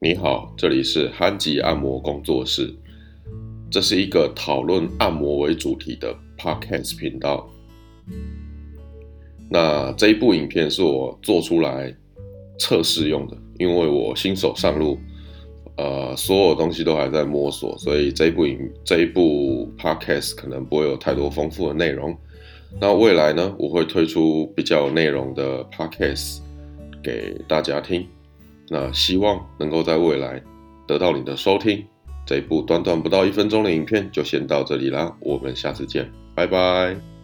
你好，这里是憨吉按摩工作室，这是一个讨论按摩为主题的 podcast 频道。那这一部影片是我做出来测试用的，因为我新手上路，呃，所有东西都还在摸索，所以这一部影这一部 podcast 可能不会有太多丰富的内容。那未来呢，我会推出比较有内容的 podcast 给大家听。那希望能够在未来得到你的收听。这一部短短不到一分钟的影片就先到这里啦，我们下次见，拜拜。